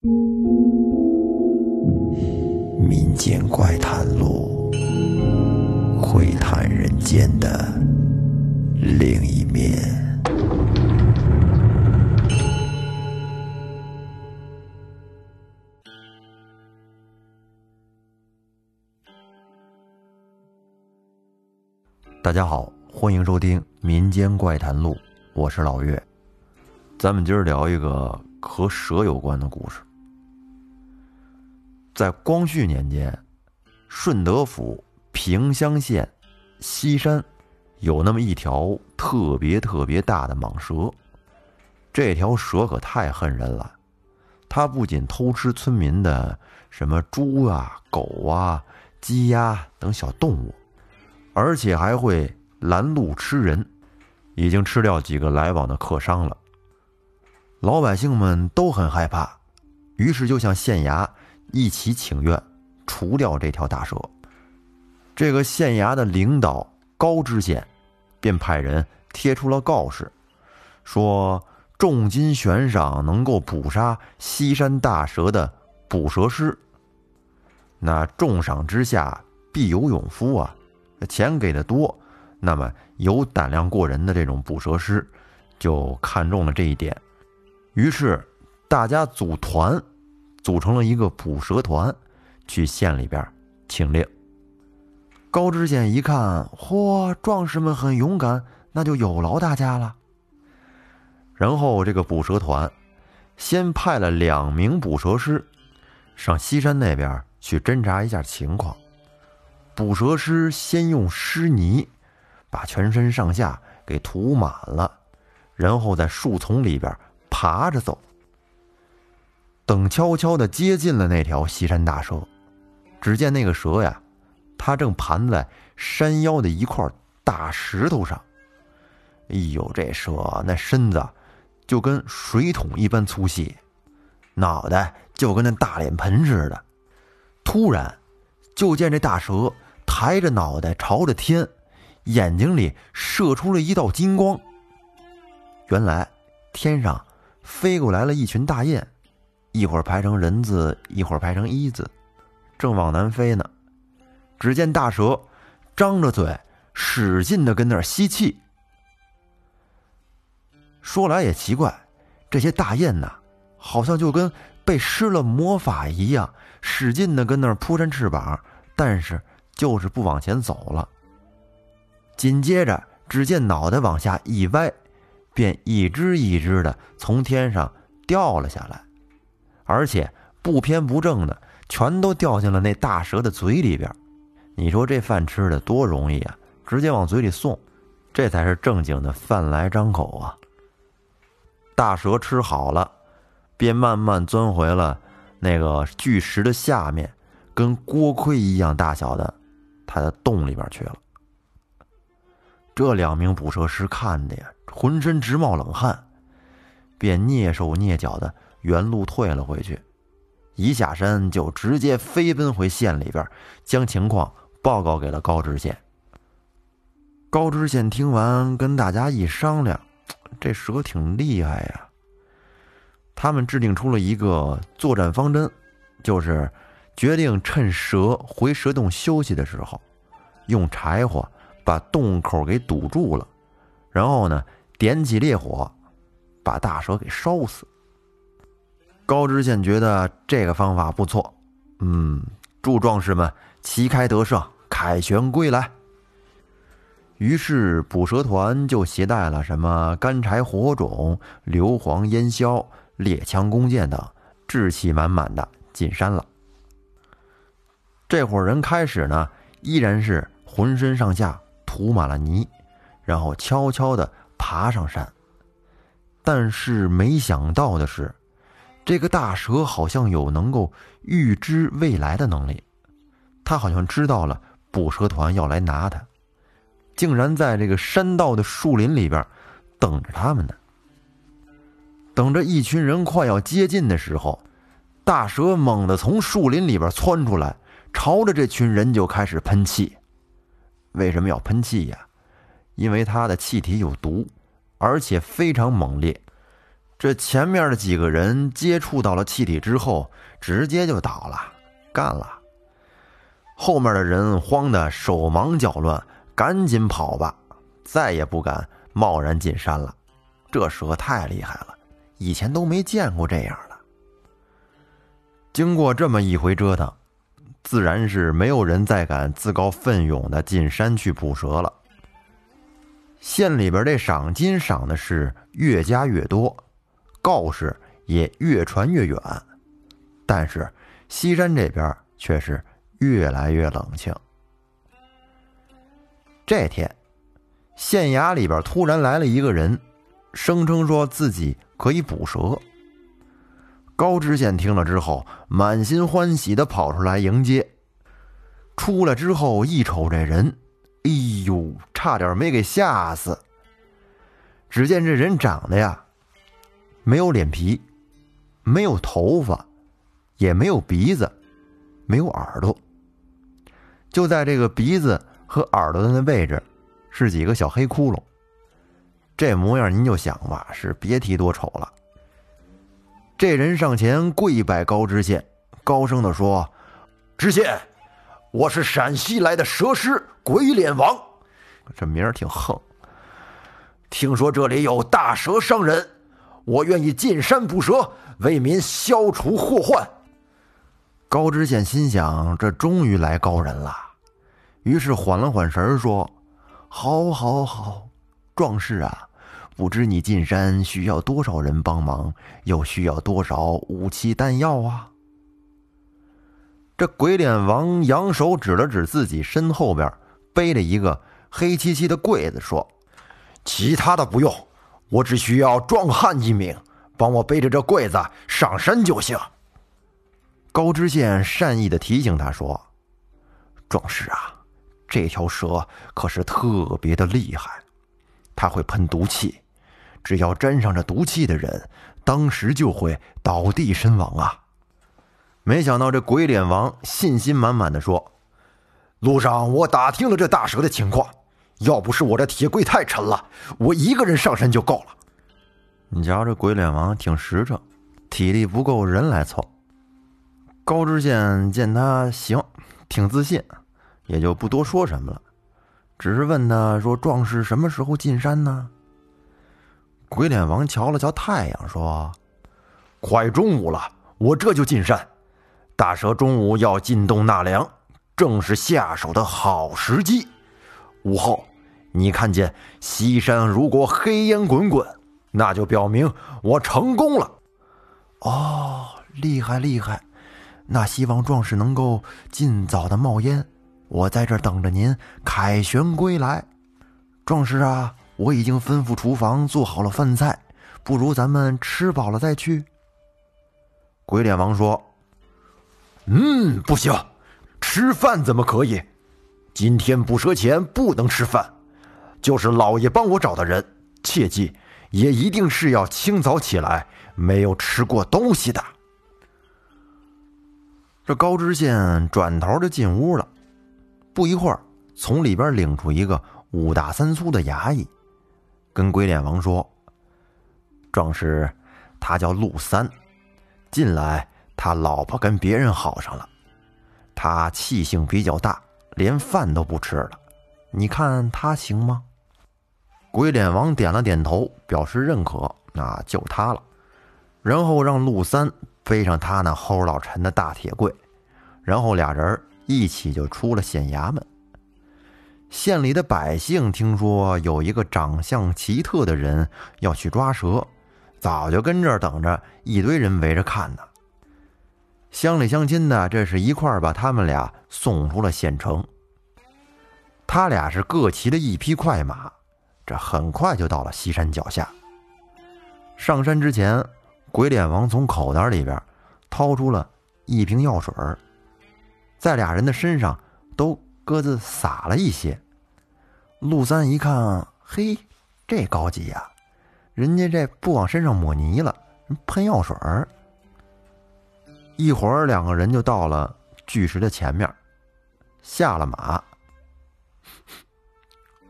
民间怪谈录，会谈人间的另一面。大家好，欢迎收听《民间怪谈录》，我是老岳。咱们今儿聊一个和蛇有关的故事。在光绪年间，顺德府萍乡县西山有那么一条特别特别大的蟒蛇。这条蛇可太恨人了，它不仅偷吃村民的什么猪啊、狗啊、鸡鸭等小动物，而且还会拦路吃人，已经吃掉几个来往的客商了。老百姓们都很害怕，于是就向县衙一起请愿，除掉这条大蛇。这个县衙的领导高知县便派人贴出了告示，说重金悬赏能够捕杀西山大蛇的捕蛇师。那重赏之下必有勇夫啊，钱给的多，那么有胆量过人的这种捕蛇师就看中了这一点。于是，大家组团，组成了一个捕蛇团，去县里边请令。高知县一看，嚯，壮士们很勇敢，那就有劳大家了。然后，这个捕蛇团先派了两名捕蛇师上西山那边去侦查一下情况。捕蛇师先用湿泥把全身上下给涂满了，然后在树丛里边。爬着走，等悄悄的接近了那条西山大蛇，只见那个蛇呀，它正盘在山腰的一块大石头上。哎呦，这蛇那身子就跟水桶一般粗细，脑袋就跟那大脸盆似的。突然，就见这大蛇抬着脑袋朝着天，眼睛里射出了一道金光。原来天上。飞过来了一群大雁，一会儿排成人字，一会儿排成一字，正往南飞呢。只见大蛇张着嘴，使劲的跟那儿吸气。说来也奇怪，这些大雁呐，好像就跟被施了魔法一样，使劲的跟那儿扑扇翅膀，但是就是不往前走了。紧接着，只见脑袋往下一歪。便一只一只的从天上掉了下来，而且不偏不正的，全都掉进了那大蛇的嘴里边。你说这饭吃的多容易啊，直接往嘴里送，这才是正经的饭来张口啊。大蛇吃好了，便慢慢钻回了那个巨石的下面，跟锅盔一样大小的它的洞里边去了。这两名捕蛇师看的呀。浑身直冒冷汗，便蹑手蹑脚的原路退了回去。一下山就直接飞奔回县里边，将情况报告给了高知县。高知县听完，跟大家一商量，这蛇挺厉害呀。他们制定出了一个作战方针，就是决定趁蛇回蛇洞休息的时候，用柴火把洞口给堵住了，然后呢。点起烈火，把大蛇给烧死。高知县觉得这个方法不错，嗯，祝壮士们旗开得胜，凯旋归来。于是捕蛇团就携带了什么干柴火种、硫磺烟硝、猎枪弓箭等，志气满满的进山了。这伙人开始呢，依然是浑身上下涂满了泥，然后悄悄的。爬上山，但是没想到的是，这个大蛇好像有能够预知未来的能力。他好像知道了捕蛇团要来拿他，竟然在这个山道的树林里边等着他们呢。等着一群人快要接近的时候，大蛇猛地从树林里边窜出来，朝着这群人就开始喷气。为什么要喷气呀？因为它的气体有毒，而且非常猛烈。这前面的几个人接触到了气体之后，直接就倒了，干了。后面的人慌得手忙脚乱，赶紧跑吧，再也不敢贸然进山了。这蛇太厉害了，以前都没见过这样的。经过这么一回折腾，自然是没有人再敢自告奋勇的进山去捕蛇了。县里边这赏金赏的是越加越多，告示也越传越远，但是西山这边却是。越来越冷清。这天，县衙里边突然来了一个人，声称说自己可以捕蛇。高知县听了之后，满心欢喜的跑出来迎接。出来之后一瞅这人，哎呦，差点没给吓死。只见这人长得呀，没有脸皮，没有头发，也没有鼻子，没有耳朵。就在这个鼻子和耳朵的那位置，是几个小黑窟窿。这模样您就想吧，是别提多丑了。这人上前跪拜高知县，高声的说：“知县，我是陕西来的蛇师鬼脸王，这名儿挺横。听说这里有大蛇伤人，我愿意进山捕蛇，为民消除祸患。”高知县心想：这终于来高人了，于是缓了缓神说：“好，好，好，壮士啊，不知你进山需要多少人帮忙，又需要多少武器弹药啊？”这鬼脸王扬手指了指自己身后边背着一个黑漆漆的柜子，说：“其他的不用，我只需要壮汉一名，帮我背着这柜子上山就行。”高知县善意的提醒他说：“壮士啊，这条蛇可是特别的厉害，它会喷毒气，只要沾上这毒气的人，当时就会倒地身亡啊！”没想到这鬼脸王信心满满的说：“路上我打听了这大蛇的情况，要不是我这铁柜太沉了，我一个人上山就够了。”你瞧，这鬼脸王挺实诚，体力不够人来凑。高知县见他行，挺自信，也就不多说什么了，只是问他说：“壮士什么时候进山呢？”鬼脸王瞧了瞧太阳，说：“快中午了，我这就进山。大蛇中午要进洞纳凉，正是下手的好时机。午后，你看见西山如果黑烟滚滚，那就表明我成功了。哦，厉害厉害！”那希望壮士能够尽早的冒烟，我在这等着您凯旋归来。壮士啊，我已经吩咐厨房做好了饭菜，不如咱们吃饱了再去。鬼脸王说：“嗯，不行，吃饭怎么可以？今天捕蛇前不能吃饭。就是老爷帮我找的人，切记也一定是要清早起来，没有吃过东西的。”这高知县转头就进屋了，不一会儿，从里边领出一个五大三粗的衙役，跟鬼脸王说：“壮士，他叫陆三，近来他老婆跟别人好上了，他气性比较大，连饭都不吃了，你看他行吗？”鬼脸王点了点头，表示认可，那就他了，然后让陆三。背上他那齁老沉的大铁柜，然后俩人一起就出了县衙门。县里的百姓听说有一个长相奇特的人要去抓蛇，早就跟这儿等着，一堆人围着看呢。乡里乡亲的，这是一块把他们俩送出了县城。他俩是各骑了一匹快马，这很快就到了西山脚下。上山之前。鬼脸王从口袋里边掏出了一瓶药水在俩人的身上都各自撒了一些。陆三一看，嘿，这高级呀！人家这不往身上抹泥了，喷药水儿一会儿，两个人就到了巨石的前面，下了马。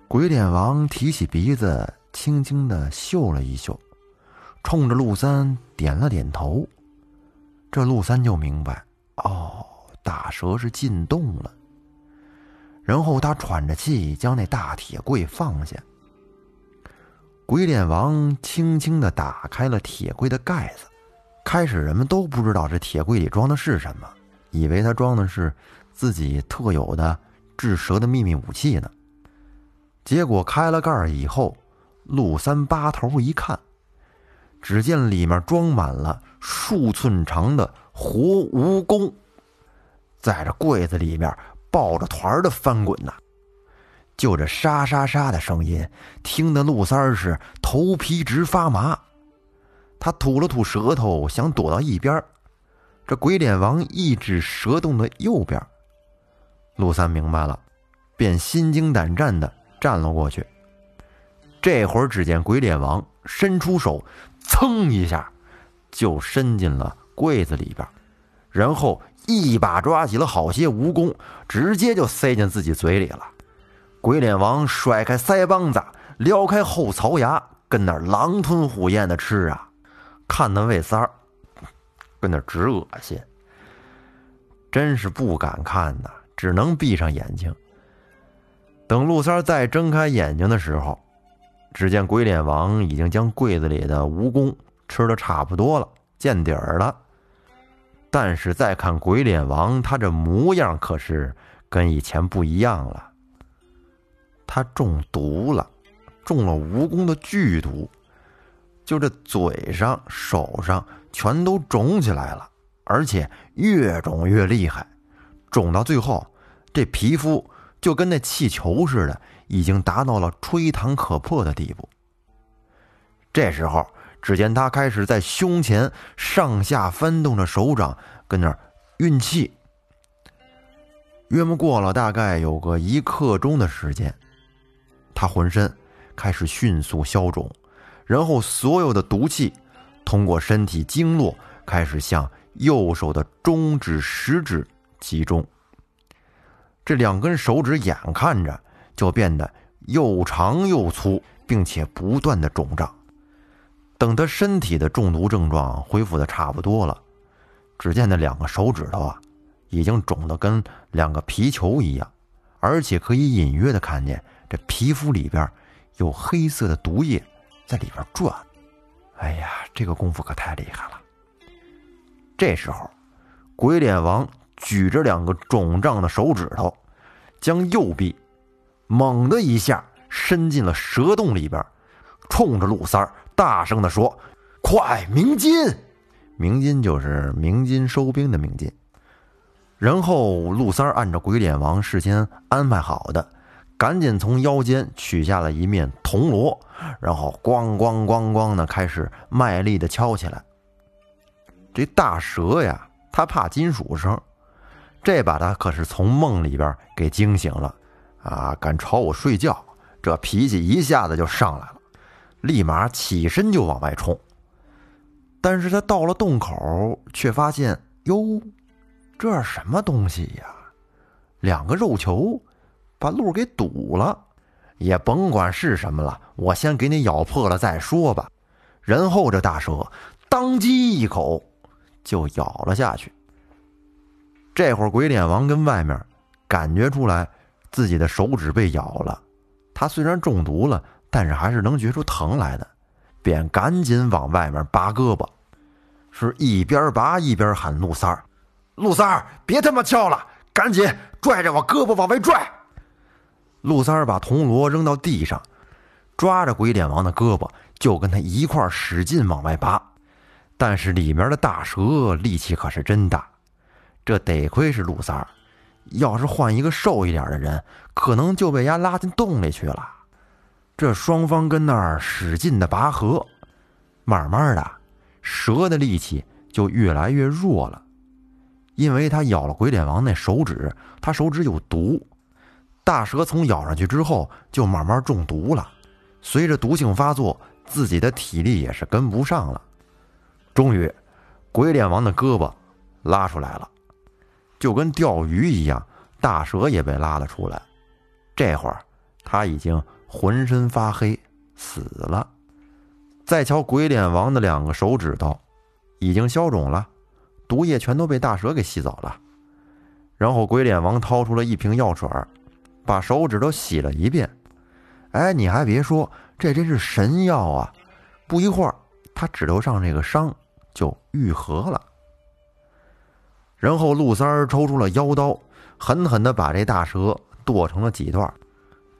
鬼脸王提起鼻子，轻轻的嗅了一嗅。冲着陆三点了点头。这陆三就明白，哦，大蛇是进洞了。然后他喘着气将那大铁柜放下。鬼脸王轻轻的打开了铁柜的盖子。开始人们都不知道这铁柜里装的是什么，以为它装的是自己特有的治蛇的秘密武器呢。结果开了盖以后，陆三扒头一看，只见里面装满了数寸长的活蜈蚣，在这柜子里面抱着团的翻滚呐。就这沙沙沙的声音，听得陆三是头皮直发麻。他吐了吐舌头，想躲到一边这鬼脸王一指蛇洞的右边，陆三明白了，便心惊胆战的站了过去。这会儿，只见鬼脸王伸出手，噌一下就伸进了柜子里边，然后一把抓起了好些蜈蚣，直接就塞进自己嘴里了。鬼脸王甩开腮帮子，撩开后槽牙，跟那狼吞虎咽的吃啊！看那魏三儿，跟那直恶心，真是不敢看呐，只能闭上眼睛。等陆三再睁开眼睛的时候，只见鬼脸王已经将柜子里的蜈蚣吃的差不多了，见底儿了。但是再看鬼脸王，他这模样可是跟以前不一样了。他中毒了，中了蜈蚣的剧毒。就这嘴上、手上全都肿起来了，而且越肿越厉害，肿到最后，这皮肤就跟那气球似的，已经达到了吹弹可破的地步。这时候，只见他开始在胸前上下翻动着手掌，跟那儿运气。约莫过了大概有个一刻钟的时间，他浑身开始迅速消肿。然后，所有的毒气通过身体经络开始向右手的中指、食指集中。这两根手指眼看着就变得又长又粗，并且不断的肿胀。等他身体的中毒症状恢复的差不多了，只见那两个手指头啊，已经肿得跟两个皮球一样，而且可以隐约的看见这皮肤里边有黑色的毒液。在里边转，哎呀，这个功夫可太厉害了。这时候，鬼脸王举着两个肿胀的手指头，将右臂猛的一下伸进了蛇洞里边，冲着陆三大声的说：“快鸣金！鸣金就是鸣金收兵的鸣金。”然后，陆三按照鬼脸王事先安排好的。赶紧从腰间取下了一面铜锣，然后咣咣咣咣的开始卖力的敲起来。这大蛇呀，它怕金属声，这把他可是从梦里边给惊醒了啊！敢吵我睡觉，这脾气一下子就上来了，立马起身就往外冲。但是他到了洞口，却发现哟，这是什么东西呀？两个肉球。把路给堵了，也甭管是什么了，我先给你咬破了再说吧。然后这大蛇当机一口就咬了下去。这会儿鬼脸王跟外面感觉出来自己的手指被咬了，他虽然中毒了，但是还是能觉出疼来的，便赶紧往外面拔胳膊，是一边拔一边喊陆三儿：“陆三儿，别他妈敲了，赶紧拽着我胳膊往外拽。”陆三儿把铜锣扔到地上，抓着鬼脸王的胳膊，就跟他一块使劲往外拔。但是里面的大蛇力气可是真大，这得亏是陆三儿，要是换一个瘦一点的人，可能就被丫拉进洞里去了。这双方跟那儿使劲的拔河，慢慢的，蛇的力气就越来越弱了，因为他咬了鬼脸王那手指，他手指有毒。大蛇从咬上去之后，就慢慢中毒了。随着毒性发作，自己的体力也是跟不上了。终于，鬼脸王的胳膊拉出来了，就跟钓鱼一样，大蛇也被拉了出来。这会儿，他已经浑身发黑，死了。再瞧鬼脸王的两个手指头，已经消肿了，毒液全都被大蛇给吸走了。然后鬼脸王掏出了一瓶药水，把手指头洗了一遍。哎，你还别说，这真是神药啊！不一会儿，他指头上这个伤就愈合了。然后陆三儿抽出了腰刀，狠狠的把这大蛇剁成了几段，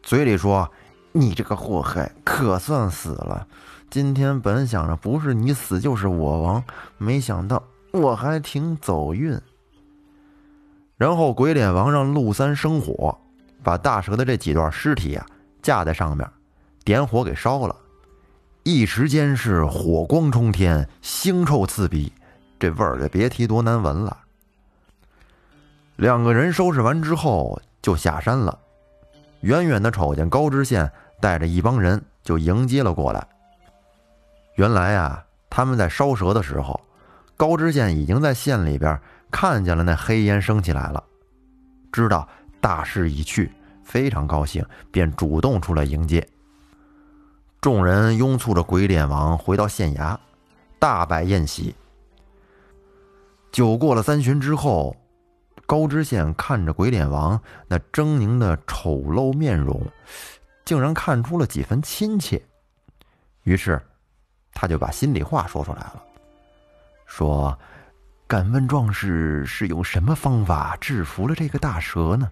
嘴里说：“你这个祸害，可算死了。”今天本想着不是你死就是我亡，没想到我还挺走运。然后鬼脸王让陆三生火，把大蛇的这几段尸体啊架在上面，点火给烧了。一时间是火光冲天，腥臭刺鼻，这味儿就别提多难闻了。两个人收拾完之后就下山了，远远的瞅见高知县带着一帮人就迎接了过来。原来啊，他们在烧蛇的时候，高知县已经在县里边看见了那黑烟升起来了，知道大势已去，非常高兴，便主动出来迎接。众人拥簇着鬼脸王回到县衙，大摆宴席。酒过了三巡之后，高知县看着鬼脸王那狰狞的丑陋面容，竟然看出了几分亲切，于是。他就把心里话说出来了，说：“敢问壮士是用什么方法制服了这个大蛇呢？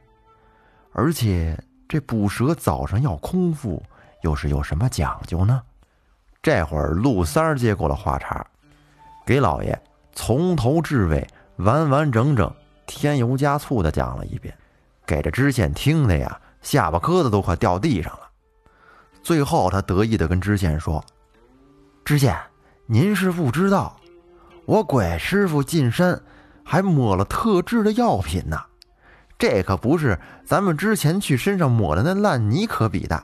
而且这捕蛇早上要空腹，又是有什么讲究呢？”这会儿陆三接过了话茬，给老爷从头至尾完完整整、添油加醋的讲了一遍，给这知县听的呀，下巴磕子都快掉地上了。最后，他得意的跟知县说。知县，您是不知道，我鬼师傅进山还抹了特制的药品呢。这可不是咱们之前去身上抹的那烂泥可比的。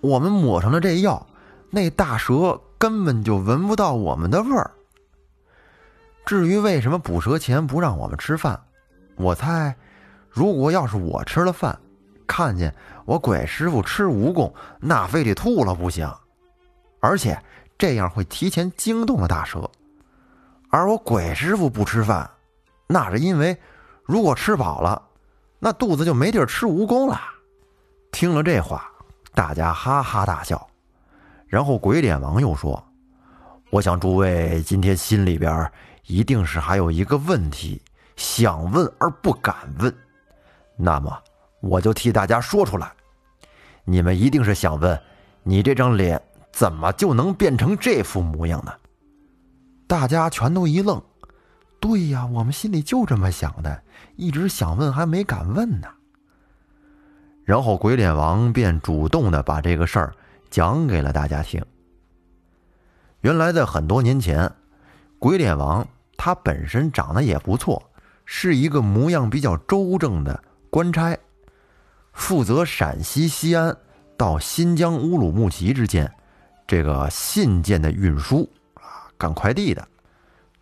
我们抹上了这药，那大蛇根本就闻不到我们的味儿。至于为什么捕蛇前不让我们吃饭，我猜，如果要是我吃了饭，看见我鬼师傅吃蜈蚣，那非得吐了不行。而且。这样会提前惊动了大蛇，而我鬼师傅不吃饭，那是因为如果吃饱了，那肚子就没地儿吃蜈蚣了。听了这话，大家哈哈大笑。然后鬼脸王又说：“我想诸位今天心里边一定是还有一个问题想问而不敢问，那么我就替大家说出来。你们一定是想问，你这张脸。”怎么就能变成这副模样呢？大家全都一愣。对呀，我们心里就这么想的，一直想问还没敢问呢。然后鬼脸王便主动的把这个事儿讲给了大家听。原来在很多年前，鬼脸王他本身长得也不错，是一个模样比较周正的官差，负责陕西西安到新疆乌鲁木齐之间。这个信件的运输啊，赶快递的，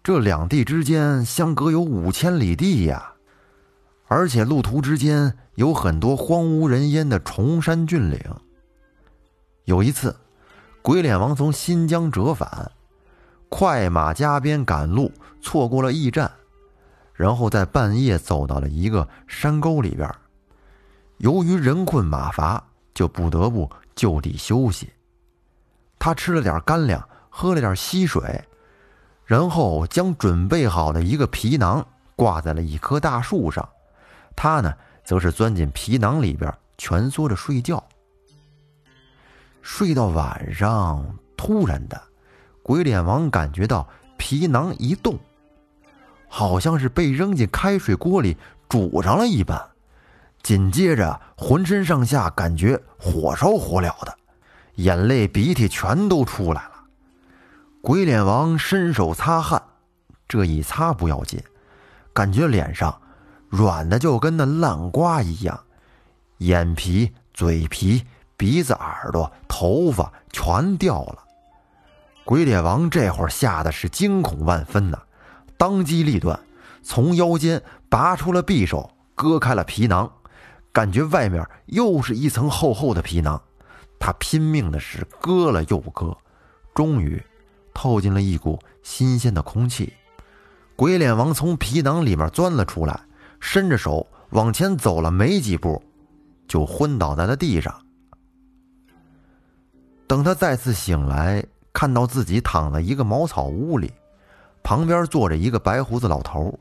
这两地之间相隔有五千里地呀，而且路途之间有很多荒无人烟的崇山峻岭。有一次，鬼脸王从新疆折返，快马加鞭赶路，错过了驿站，然后在半夜走到了一个山沟里边，由于人困马乏，就不得不就地休息。他吃了点干粮，喝了点溪水，然后将准备好的一个皮囊挂在了一棵大树上。他呢，则是钻进皮囊里边蜷缩着睡觉。睡到晚上，突然的，鬼脸王感觉到皮囊一动，好像是被扔进开水锅里煮上了一般。紧接着，浑身上下感觉火烧火燎的。眼泪鼻涕全都出来了，鬼脸王伸手擦汗，这一擦不要紧，感觉脸上软的就跟那烂瓜一样，眼皮、嘴皮、鼻子、耳朵、头发全掉了。鬼脸王这会儿吓得是惊恐万分呐，当机立断，从腰间拔出了匕首，割开了皮囊，感觉外面又是一层厚厚的皮囊。他拼命的是割了又割，终于透进了一股新鲜的空气。鬼脸王从皮囊里面钻了出来，伸着手往前走了没几步，就昏倒在了地上。等他再次醒来，看到自己躺在一个茅草屋里，旁边坐着一个白胡子老头。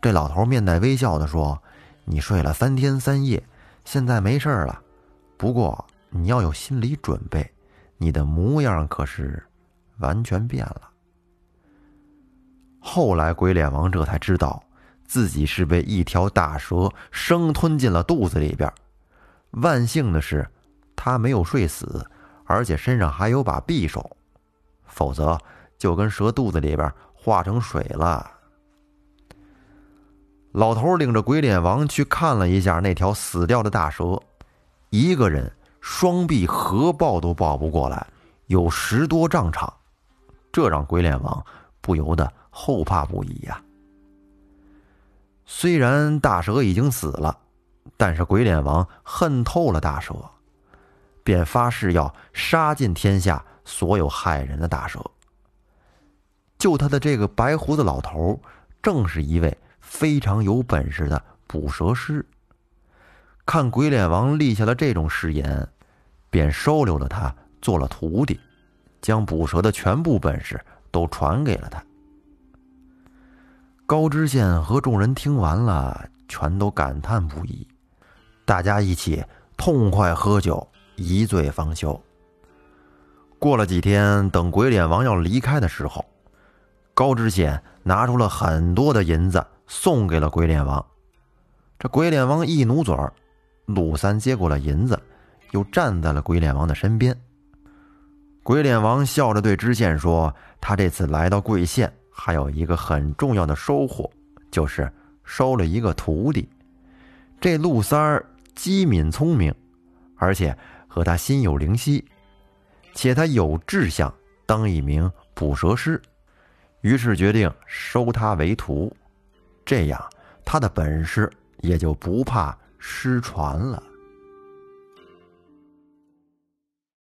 这老头面带微笑的说：“你睡了三天三夜，现在没事了。不过你要有心理准备，你的模样可是完全变了。”后来，鬼脸王这才知道，自己是被一条大蛇生吞进了肚子里边。万幸的是，他没有睡死，而且身上还有把匕首，否则就跟蛇肚子里边化成水了。老头领着鬼脸王去看了一下那条死掉的大蛇，一个人双臂合抱都抱不过来，有十多丈长，这让鬼脸王不由得。后怕不已呀！虽然大蛇已经死了，但是鬼脸王恨透了大蛇，便发誓要杀尽天下所有害人的大蛇。救他的这个白胡子老头，正是一位非常有本事的捕蛇师。看鬼脸王立下了这种誓言，便收留了他做了徒弟，将捕蛇的全部本事都传给了他。高知县和众人听完了，全都感叹不已。大家一起痛快喝酒，一醉方休。过了几天，等鬼脸王要离开的时候，高知县拿出了很多的银子送给了鬼脸王。这鬼脸王一努嘴儿，陆三接过了银子，又站在了鬼脸王的身边。鬼脸王笑着对知县说：“他这次来到贵县。”还有一个很重要的收获，就是收了一个徒弟。这陆三儿机敏聪明，而且和他心有灵犀，且他有志向当一名捕蛇师，于是决定收他为徒。这样，他的本事也就不怕失传了。